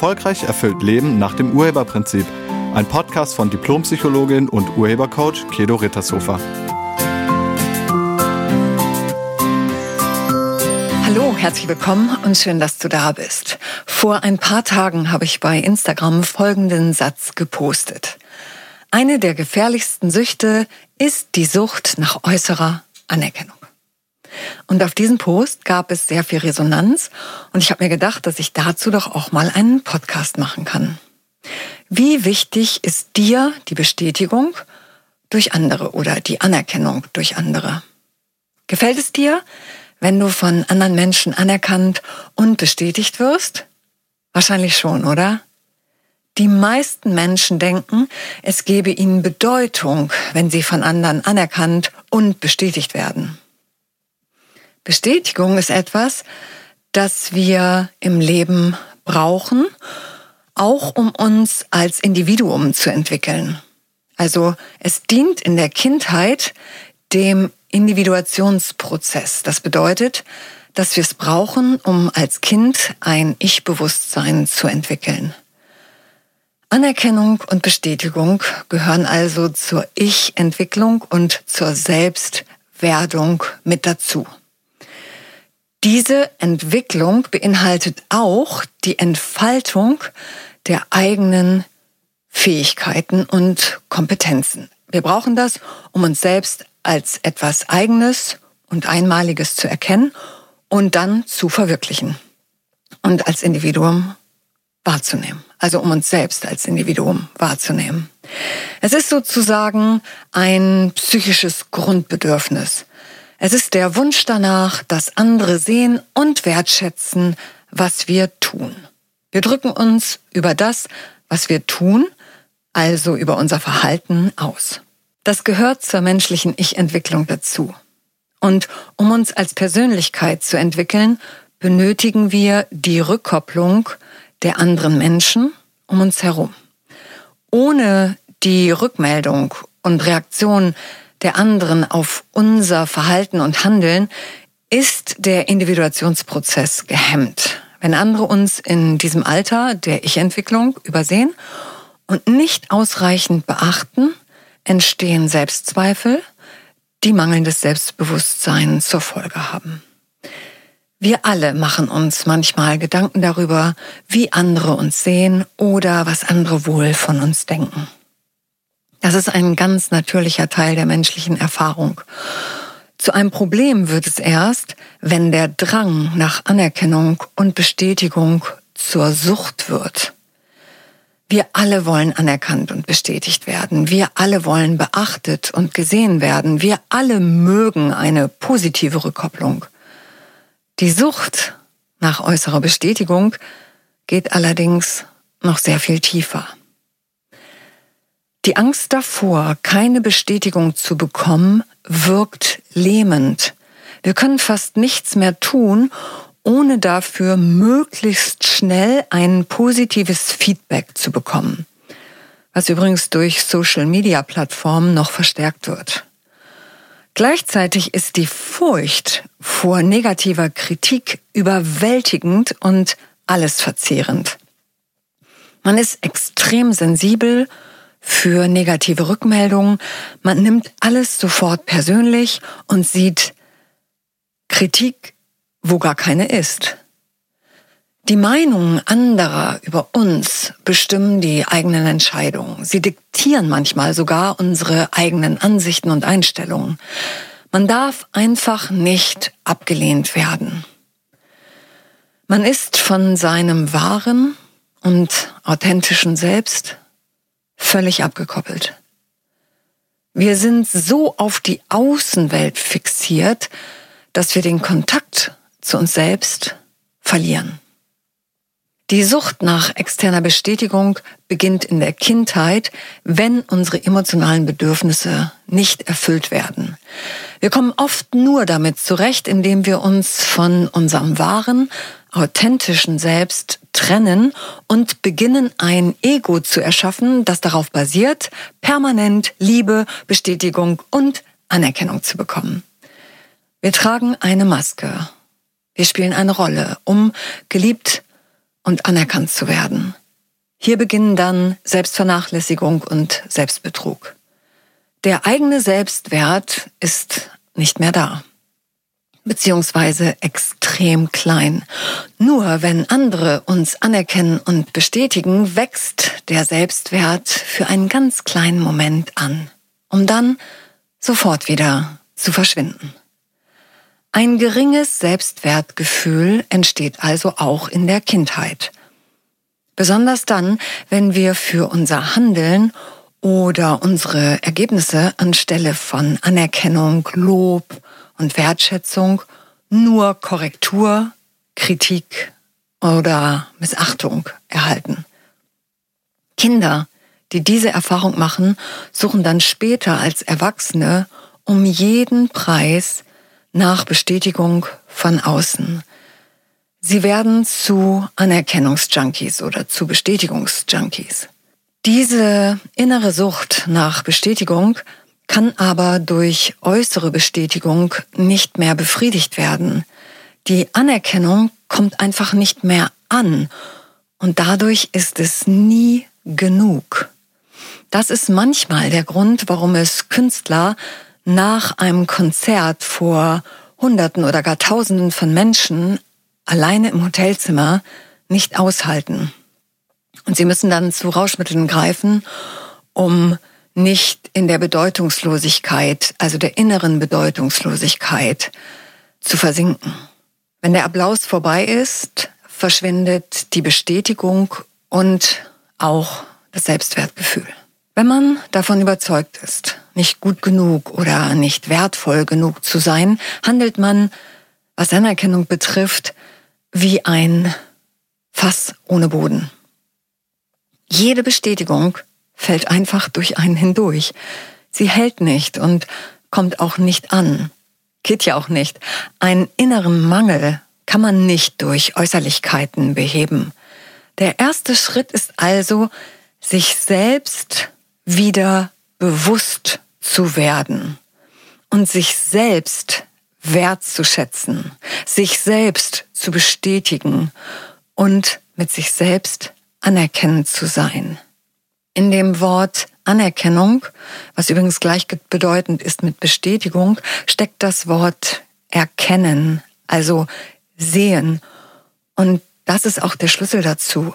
Erfolgreich erfüllt Leben nach dem Urheberprinzip. Ein Podcast von Diplompsychologin und Urhebercoach Kedo Rittershofer. Hallo, herzlich willkommen und schön, dass du da bist. Vor ein paar Tagen habe ich bei Instagram folgenden Satz gepostet. Eine der gefährlichsten Süchte ist die Sucht nach äußerer Anerkennung. Und auf diesen Post gab es sehr viel Resonanz und ich habe mir gedacht, dass ich dazu doch auch mal einen Podcast machen kann. Wie wichtig ist dir die Bestätigung durch andere oder die Anerkennung durch andere? Gefällt es dir, wenn du von anderen Menschen anerkannt und bestätigt wirst? Wahrscheinlich schon, oder? Die meisten Menschen denken, es gebe ihnen Bedeutung, wenn sie von anderen anerkannt und bestätigt werden. Bestätigung ist etwas, das wir im Leben brauchen, auch um uns als Individuum zu entwickeln. Also es dient in der Kindheit dem Individuationsprozess. Das bedeutet, dass wir es brauchen, um als Kind ein Ich-Bewusstsein zu entwickeln. Anerkennung und Bestätigung gehören also zur Ich-Entwicklung und zur Selbstwerdung mit dazu. Diese Entwicklung beinhaltet auch die Entfaltung der eigenen Fähigkeiten und Kompetenzen. Wir brauchen das, um uns selbst als etwas Eigenes und Einmaliges zu erkennen und dann zu verwirklichen und als Individuum wahrzunehmen. Also um uns selbst als Individuum wahrzunehmen. Es ist sozusagen ein psychisches Grundbedürfnis. Es ist der Wunsch danach, dass andere sehen und wertschätzen, was wir tun. Wir drücken uns über das, was wir tun, also über unser Verhalten aus. Das gehört zur menschlichen Ich-Entwicklung dazu. Und um uns als Persönlichkeit zu entwickeln, benötigen wir die Rückkopplung der anderen Menschen um uns herum. Ohne die Rückmeldung und Reaktion der anderen auf unser Verhalten und Handeln, ist der Individuationsprozess gehemmt. Wenn andere uns in diesem Alter der Ich-Entwicklung übersehen und nicht ausreichend beachten, entstehen Selbstzweifel, die mangelndes Selbstbewusstsein zur Folge haben. Wir alle machen uns manchmal Gedanken darüber, wie andere uns sehen oder was andere wohl von uns denken. Das ist ein ganz natürlicher Teil der menschlichen Erfahrung. Zu einem Problem wird es erst, wenn der Drang nach Anerkennung und Bestätigung zur Sucht wird. Wir alle wollen anerkannt und bestätigt werden. Wir alle wollen beachtet und gesehen werden. Wir alle mögen eine positive Rückkopplung. Die Sucht nach äußerer Bestätigung geht allerdings noch sehr viel tiefer. Die Angst davor, keine Bestätigung zu bekommen, wirkt lähmend. Wir können fast nichts mehr tun, ohne dafür möglichst schnell ein positives Feedback zu bekommen, was übrigens durch Social-Media-Plattformen noch verstärkt wird. Gleichzeitig ist die Furcht vor negativer Kritik überwältigend und alles verzehrend. Man ist extrem sensibel für negative Rückmeldungen. Man nimmt alles sofort persönlich und sieht Kritik, wo gar keine ist. Die Meinungen anderer über uns bestimmen die eigenen Entscheidungen. Sie diktieren manchmal sogar unsere eigenen Ansichten und Einstellungen. Man darf einfach nicht abgelehnt werden. Man ist von seinem wahren und authentischen Selbst völlig abgekoppelt. Wir sind so auf die Außenwelt fixiert, dass wir den Kontakt zu uns selbst verlieren. Die Sucht nach externer Bestätigung beginnt in der Kindheit, wenn unsere emotionalen Bedürfnisse nicht erfüllt werden. Wir kommen oft nur damit zurecht, indem wir uns von unserem wahren, authentischen Selbst trennen und beginnen ein Ego zu erschaffen, das darauf basiert, permanent Liebe, Bestätigung und Anerkennung zu bekommen. Wir tragen eine Maske. Wir spielen eine Rolle, um geliebt und anerkannt zu werden. Hier beginnen dann Selbstvernachlässigung und Selbstbetrug. Der eigene Selbstwert ist nicht mehr da, beziehungsweise extrem klein. Nur wenn andere uns anerkennen und bestätigen, wächst der Selbstwert für einen ganz kleinen Moment an, um dann sofort wieder zu verschwinden. Ein geringes Selbstwertgefühl entsteht also auch in der Kindheit. Besonders dann, wenn wir für unser Handeln oder unsere Ergebnisse anstelle von Anerkennung, Lob und Wertschätzung nur Korrektur, Kritik oder Missachtung erhalten. Kinder, die diese Erfahrung machen, suchen dann später als Erwachsene um jeden Preis nach Bestätigung von außen. Sie werden zu Anerkennungsjunkies oder zu Bestätigungsjunkies. Diese innere Sucht nach Bestätigung kann aber durch äußere Bestätigung nicht mehr befriedigt werden. Die Anerkennung kommt einfach nicht mehr an und dadurch ist es nie genug. Das ist manchmal der Grund, warum es Künstler nach einem Konzert vor Hunderten oder gar Tausenden von Menschen alleine im Hotelzimmer nicht aushalten. Und sie müssen dann zu Rauschmitteln greifen, um nicht in der Bedeutungslosigkeit, also der inneren Bedeutungslosigkeit, zu versinken. Wenn der Applaus vorbei ist, verschwindet die Bestätigung und auch das Selbstwertgefühl. Wenn man davon überzeugt ist, nicht gut genug oder nicht wertvoll genug zu sein, handelt man, was Anerkennung betrifft, wie ein Fass ohne Boden. Jede Bestätigung fällt einfach durch einen hindurch. Sie hält nicht und kommt auch nicht an. Geht ja auch nicht. Einen inneren Mangel kann man nicht durch Äußerlichkeiten beheben. Der erste Schritt ist also, sich selbst wieder bewusst zu werden und sich selbst wertzuschätzen, sich selbst zu bestätigen und mit sich selbst anerkennend zu sein. In dem Wort Anerkennung, was übrigens gleichbedeutend ist mit Bestätigung, steckt das Wort erkennen, also sehen. Und das ist auch der Schlüssel dazu.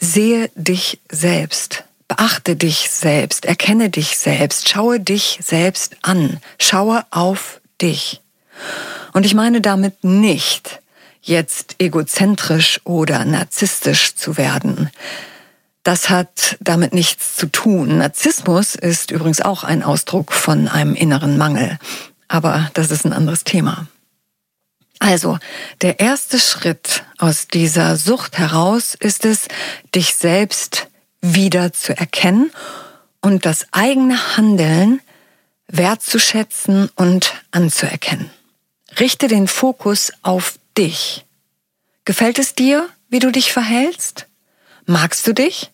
Sehe dich selbst. Beachte dich selbst, erkenne dich selbst, schaue dich selbst an, schaue auf dich. Und ich meine damit nicht, jetzt egozentrisch oder narzisstisch zu werden. Das hat damit nichts zu tun. Narzissmus ist übrigens auch ein Ausdruck von einem inneren Mangel. Aber das ist ein anderes Thema. Also, der erste Schritt aus dieser Sucht heraus ist es, dich selbst wieder zu erkennen und das eigene Handeln wertzuschätzen und anzuerkennen. Richte den Fokus auf dich. Gefällt es dir, wie du dich verhältst? Magst du dich?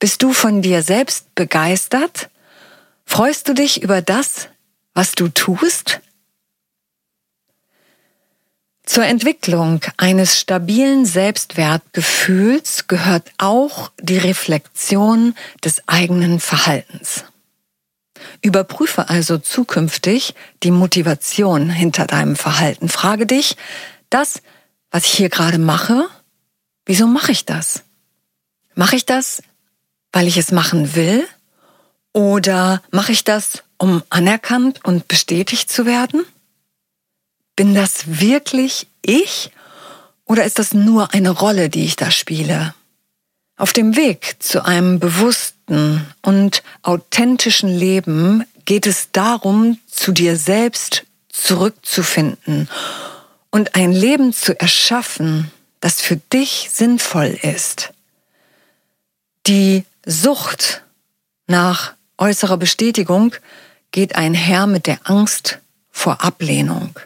Bist du von dir selbst begeistert? Freust du dich über das, was du tust? Zur Entwicklung eines stabilen Selbstwertgefühls gehört auch die Reflexion des eigenen Verhaltens. Überprüfe also zukünftig die Motivation hinter deinem Verhalten. Frage dich, das, was ich hier gerade mache, wieso mache ich das? Mache ich das, weil ich es machen will? Oder mache ich das, um anerkannt und bestätigt zu werden? Bin das wirklich ich oder ist das nur eine Rolle, die ich da spiele? Auf dem Weg zu einem bewussten und authentischen Leben geht es darum, zu dir selbst zurückzufinden und ein Leben zu erschaffen, das für dich sinnvoll ist. Die Sucht nach äußerer Bestätigung geht einher mit der Angst vor Ablehnung.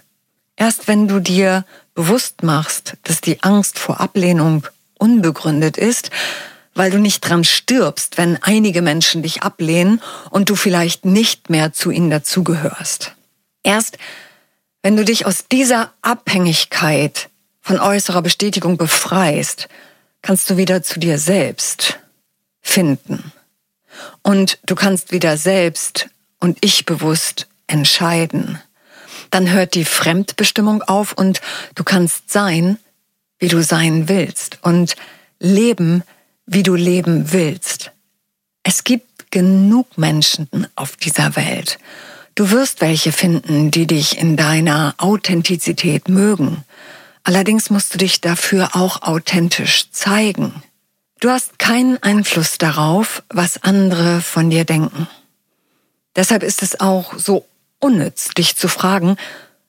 Erst wenn du dir bewusst machst, dass die Angst vor Ablehnung unbegründet ist, weil du nicht dran stirbst, wenn einige Menschen dich ablehnen und du vielleicht nicht mehr zu ihnen dazugehörst. Erst wenn du dich aus dieser Abhängigkeit von äußerer Bestätigung befreist, kannst du wieder zu dir selbst finden. Und du kannst wieder selbst und ich bewusst entscheiden. Dann hört die Fremdbestimmung auf und du kannst sein, wie du sein willst und leben, wie du leben willst. Es gibt genug Menschen auf dieser Welt. Du wirst welche finden, die dich in deiner Authentizität mögen. Allerdings musst du dich dafür auch authentisch zeigen. Du hast keinen Einfluss darauf, was andere von dir denken. Deshalb ist es auch so unnütz, dich zu fragen,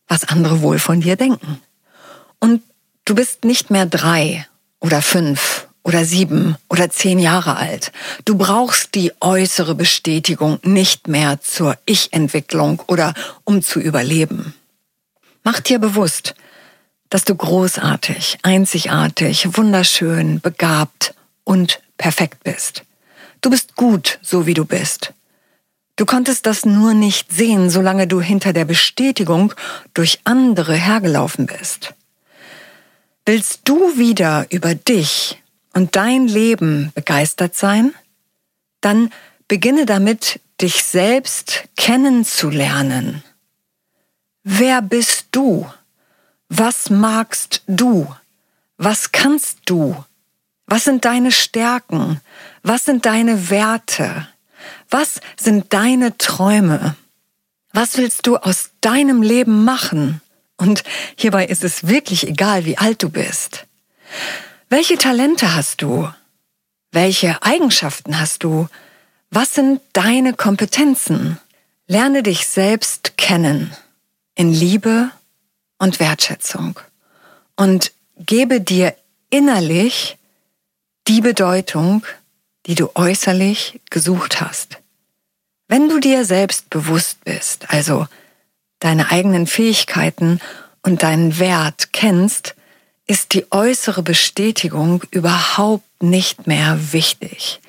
was andere wohl von dir denken. Und du bist nicht mehr drei oder fünf oder sieben oder zehn Jahre alt. Du brauchst die äußere Bestätigung nicht mehr zur Ich-Entwicklung oder um zu überleben. Mach dir bewusst, dass du großartig, einzigartig, wunderschön, begabt und perfekt bist. Du bist gut, so wie du bist. Du konntest das nur nicht sehen, solange du hinter der Bestätigung durch andere hergelaufen bist. Willst du wieder über dich und dein Leben begeistert sein? Dann beginne damit, dich selbst kennenzulernen. Wer bist du? Was magst du? Was kannst du? Was sind deine Stärken? Was sind deine Werte? Was sind deine Träume? Was willst du aus deinem Leben machen? Und hierbei ist es wirklich egal, wie alt du bist. Welche Talente hast du? Welche Eigenschaften hast du? Was sind deine Kompetenzen? Lerne dich selbst kennen in Liebe und Wertschätzung und gebe dir innerlich die Bedeutung, die du äußerlich gesucht hast. Wenn du dir selbst bewusst bist, also deine eigenen Fähigkeiten und deinen Wert kennst, ist die äußere Bestätigung überhaupt nicht mehr wichtig.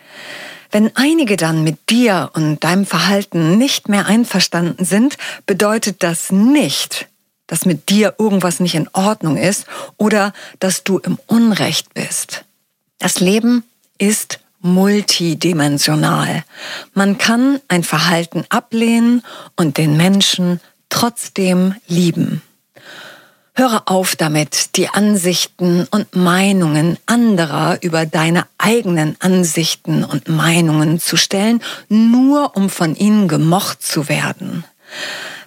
Wenn einige dann mit dir und deinem Verhalten nicht mehr einverstanden sind, bedeutet das nicht, dass mit dir irgendwas nicht in Ordnung ist oder dass du im Unrecht bist. Das Leben ist multidimensional. Man kann ein Verhalten ablehnen und den Menschen trotzdem lieben. Höre auf damit, die Ansichten und Meinungen anderer über deine eigenen Ansichten und Meinungen zu stellen, nur um von ihnen gemocht zu werden.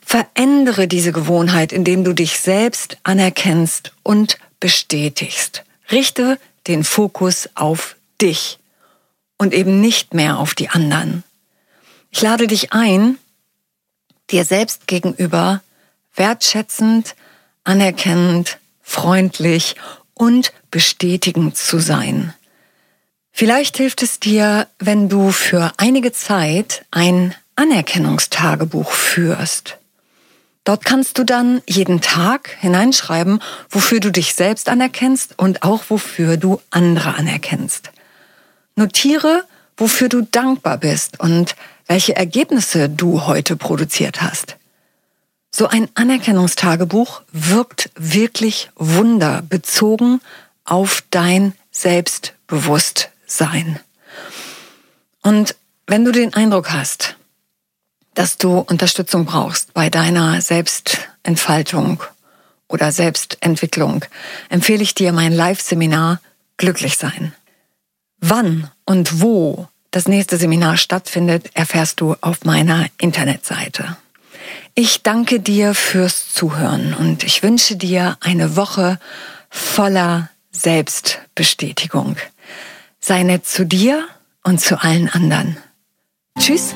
Verändere diese Gewohnheit, indem du dich selbst anerkennst und bestätigst. Richte den Fokus auf dich und eben nicht mehr auf die anderen. Ich lade dich ein, dir selbst gegenüber wertschätzend, anerkennend, freundlich und bestätigend zu sein. Vielleicht hilft es dir, wenn du für einige Zeit ein Anerkennungstagebuch führst. Dort kannst du dann jeden Tag hineinschreiben, wofür du dich selbst anerkennst und auch wofür du andere anerkennst. Notiere, wofür du dankbar bist und welche Ergebnisse du heute produziert hast. So ein Anerkennungstagebuch wirkt wirklich Wunder bezogen auf dein Selbstbewusstsein. Und wenn du den Eindruck hast, dass du Unterstützung brauchst bei deiner Selbstentfaltung oder Selbstentwicklung, empfehle ich dir mein Live-Seminar Glücklich sein. Wann und wo das nächste Seminar stattfindet, erfährst du auf meiner Internetseite. Ich danke dir fürs Zuhören und ich wünsche dir eine Woche voller Selbstbestätigung. Sei nett zu dir und zu allen anderen. Tschüss.